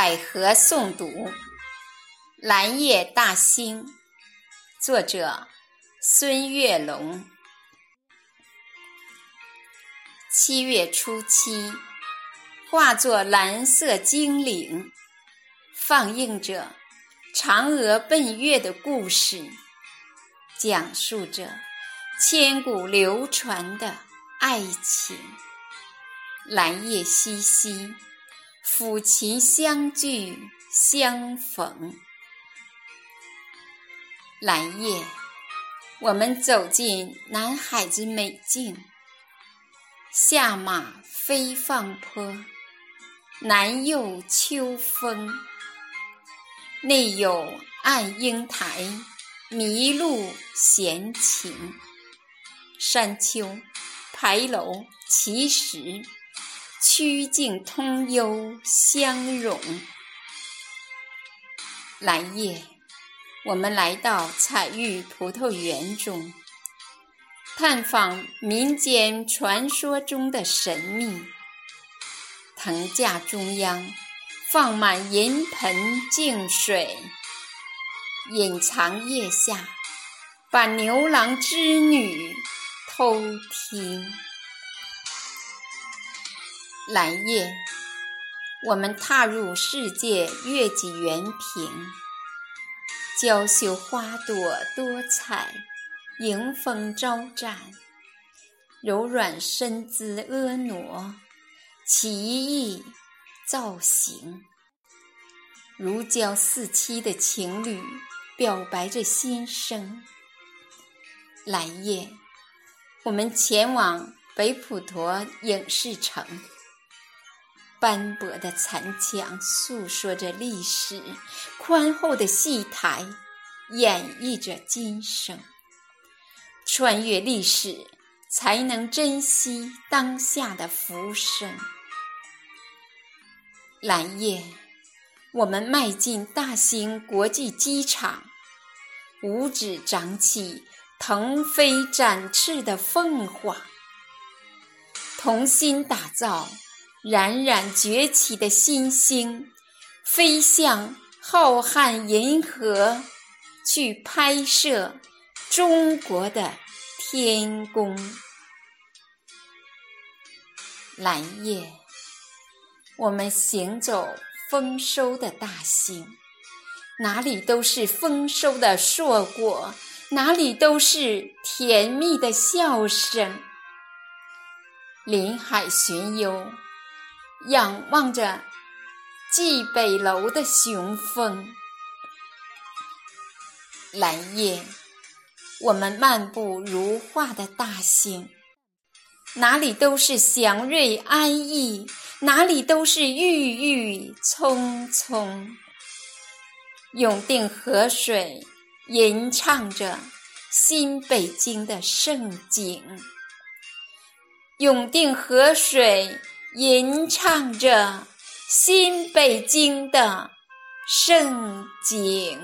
百合诵读《蓝夜大兴》，作者孙月龙。七月初七，化作蓝色精灵，放映着嫦娥奔月的故事，讲述着千古流传的爱情。蓝夜淅淅。抚琴相聚相逢，蓝夜，我们走进南海之美境。下马飞放坡，南有秋风，内有暗英台，麋鹿闲情。山丘、牌楼、奇石。曲径通幽相融，蓝夜，我们来到彩玉葡萄园中，探访民间传说中的神秘。藤架中央放满银盆净水，隐藏腋下，把牛郎织女偷听。蓝夜，我们踏入世界月季园坪，娇羞花朵多彩，迎风招展，柔软身姿婀娜，奇异造型，如胶似漆的情侣表白着心声。蓝夜，我们前往北普陀影视城。斑驳的残墙诉说着历史，宽厚的戏台演绎着今生。穿越历史，才能珍惜当下的浮生。蓝夜，我们迈进大兴国际机场，五指长起腾飞展翅的凤凰，同心打造。冉冉崛起的新星，飞向浩瀚银河，去拍摄中国的天宫。蓝夜，我们行走丰收的大兴，哪里都是丰收的硕果，哪里都是甜蜜的笑声。林海寻幽。仰望着蓟北楼的雄风，蓝夜，我们漫步如画的大兴，哪里都是祥瑞安逸，哪里都是郁郁葱葱。永定河水吟唱着新北京的盛景，永定河水。吟唱着新北京的盛景。